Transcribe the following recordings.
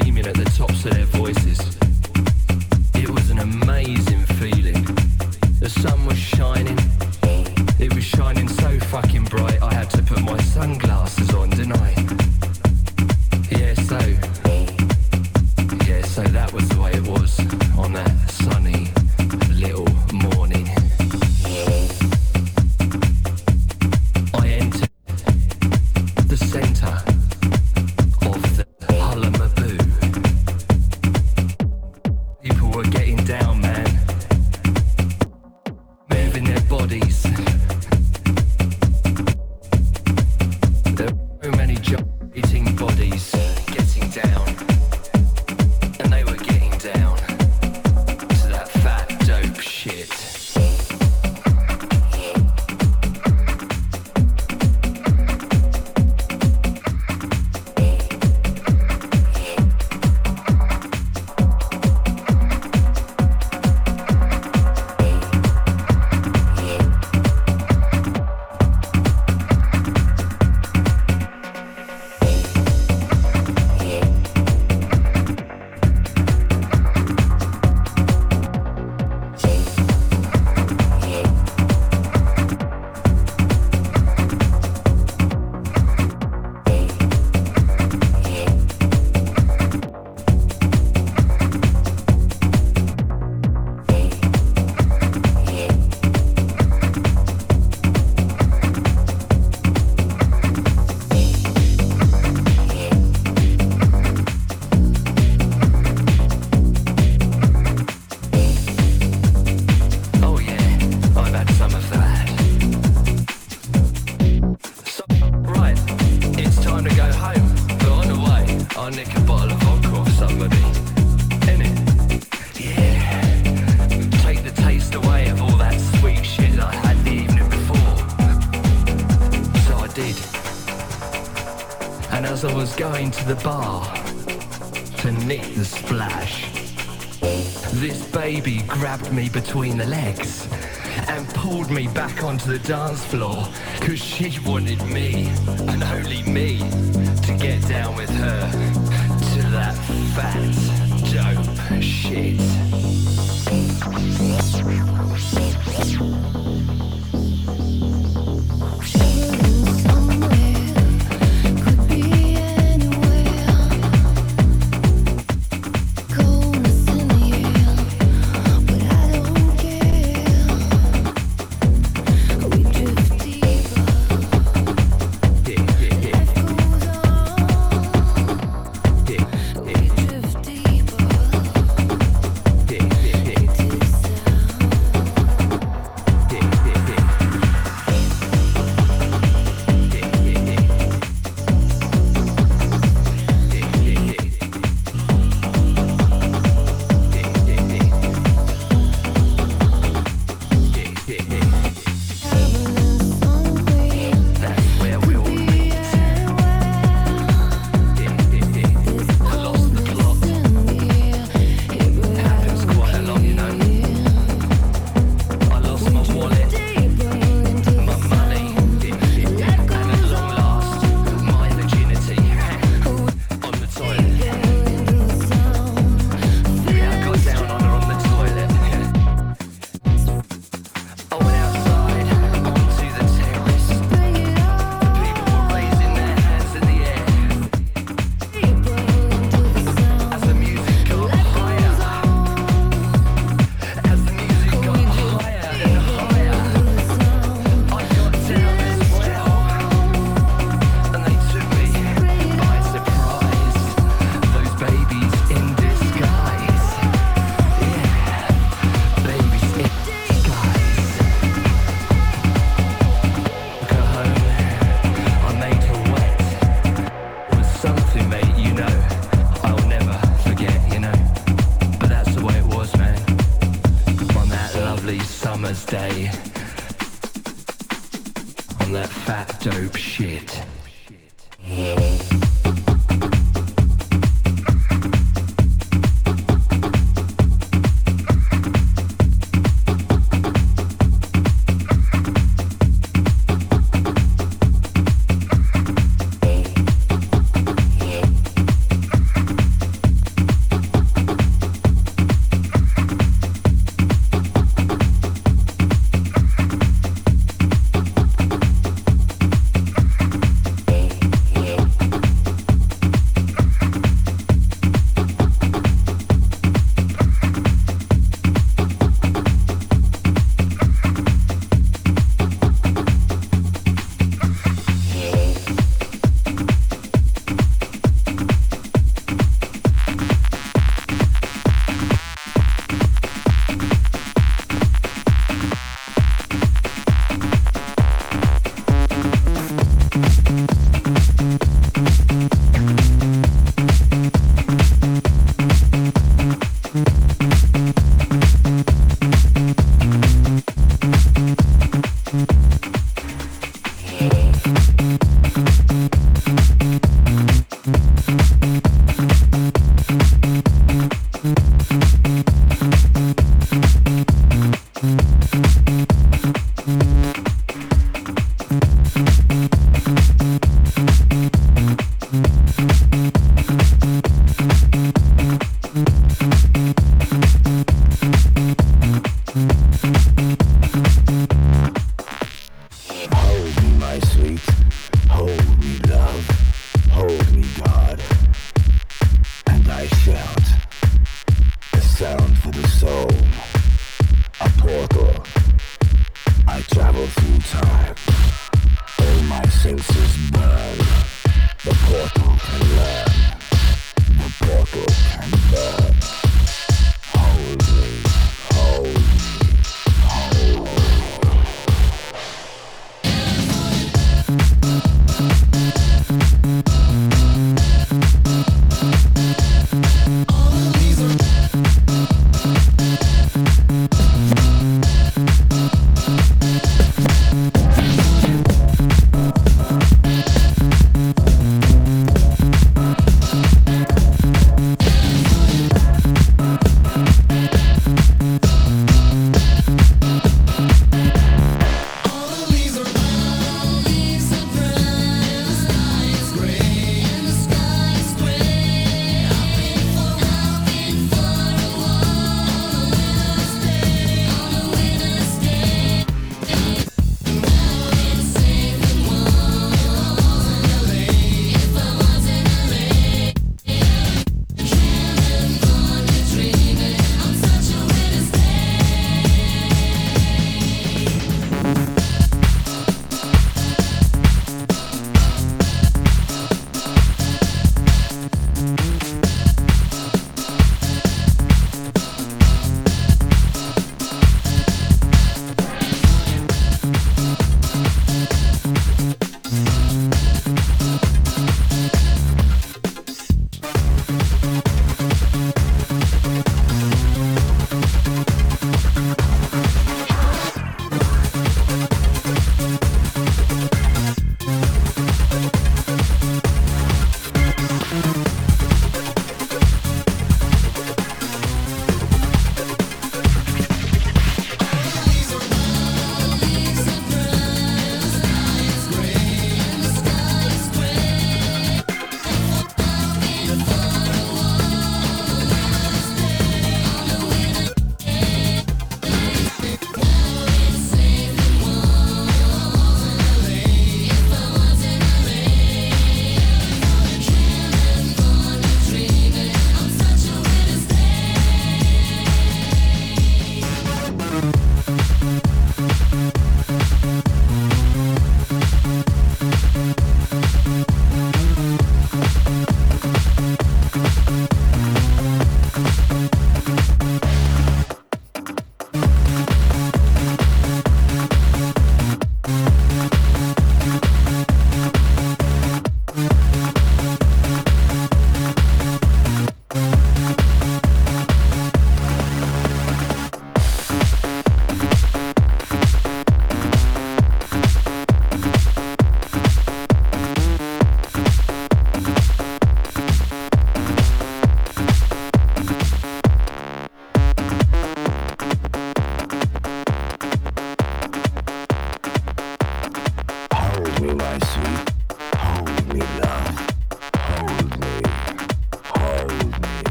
screaming at the tops of their voices. It was an amazing feeling. The sun was shining. It was shining so fucking bright I had to put my sunglasses on, didn't I? Yeah, so. Yeah, so that was the way it was. into the bar to nick the splash. This baby grabbed me between the legs and pulled me back onto the dance floor because she wanted me and only me to get down with her to that fat dope shit. dope shit.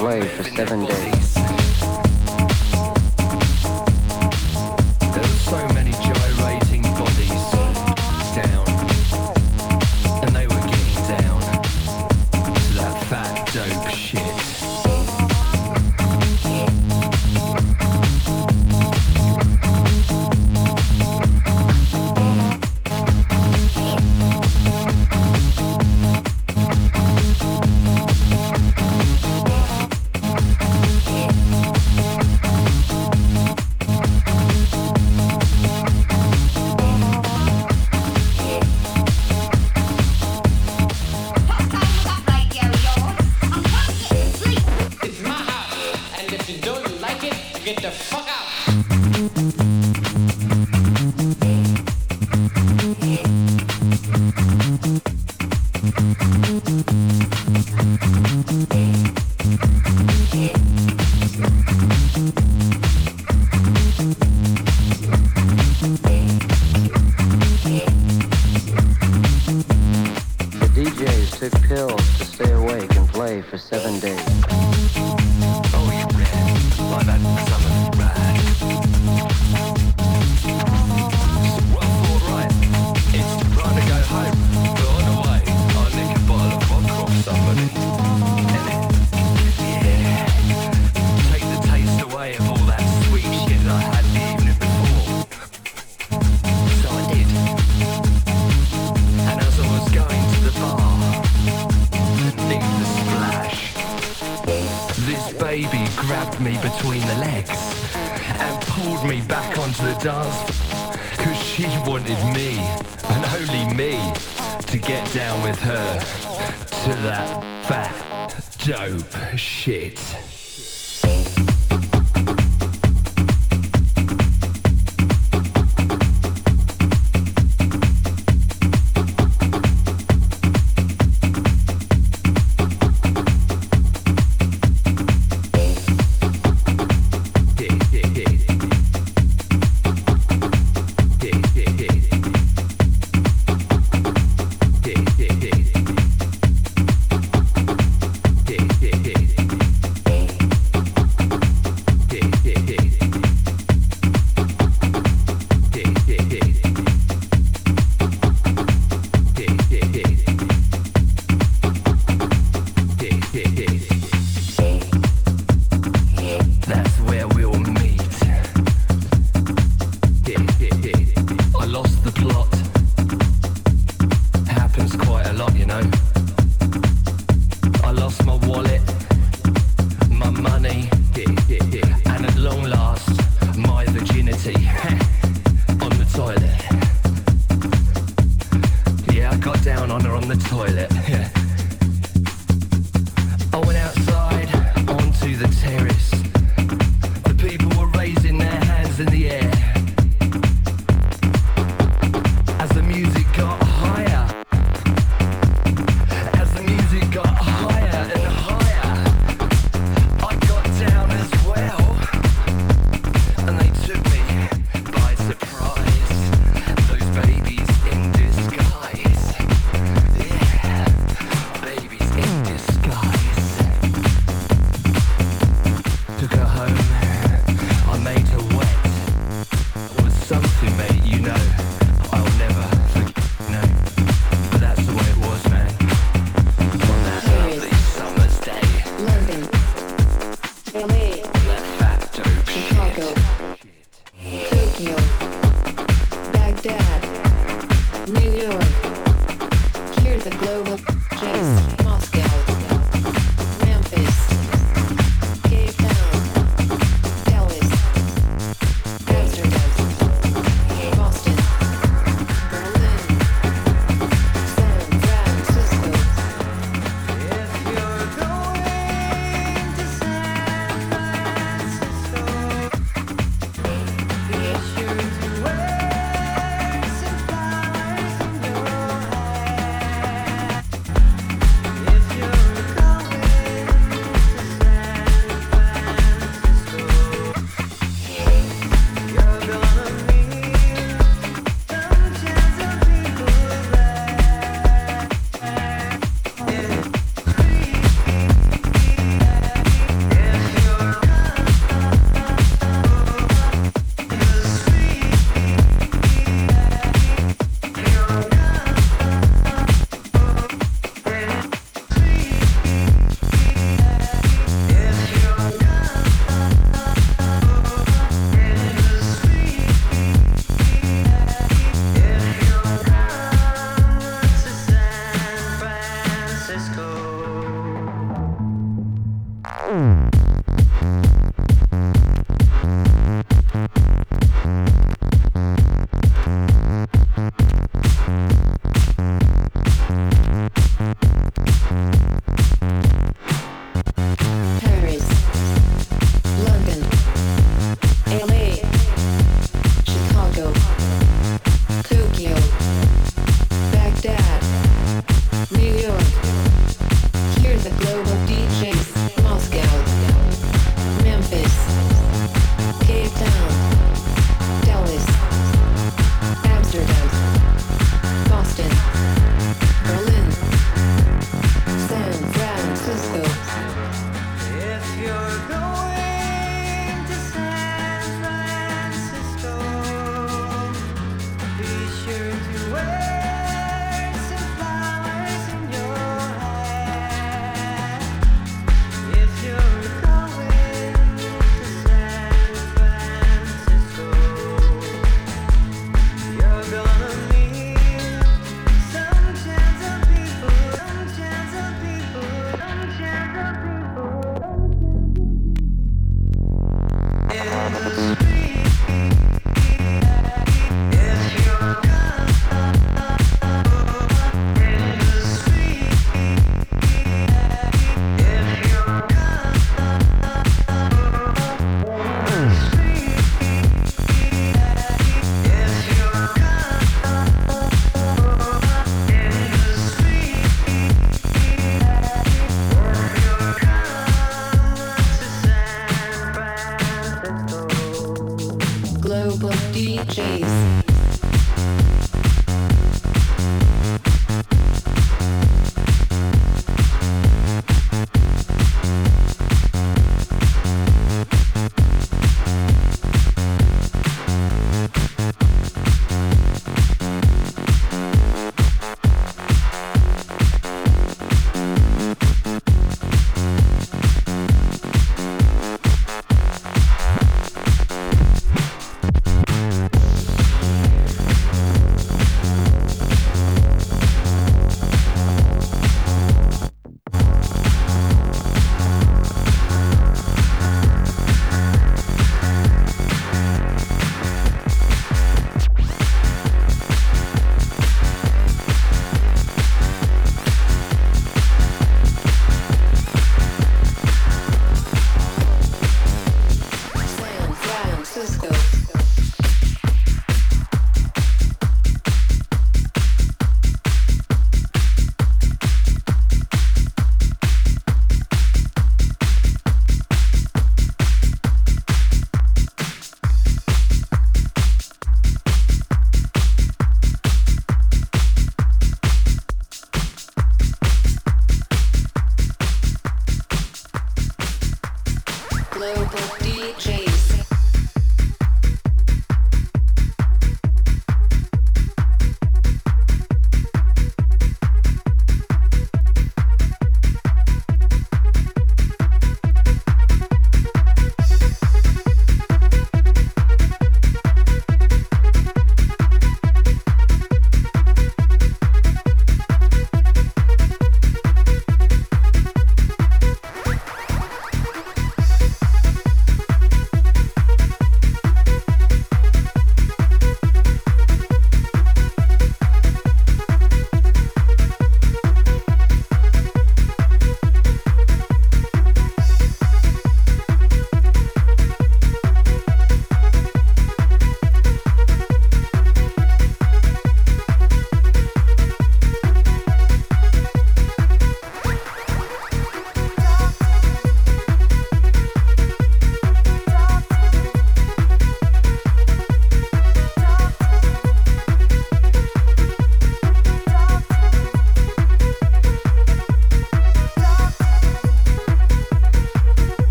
For seven days.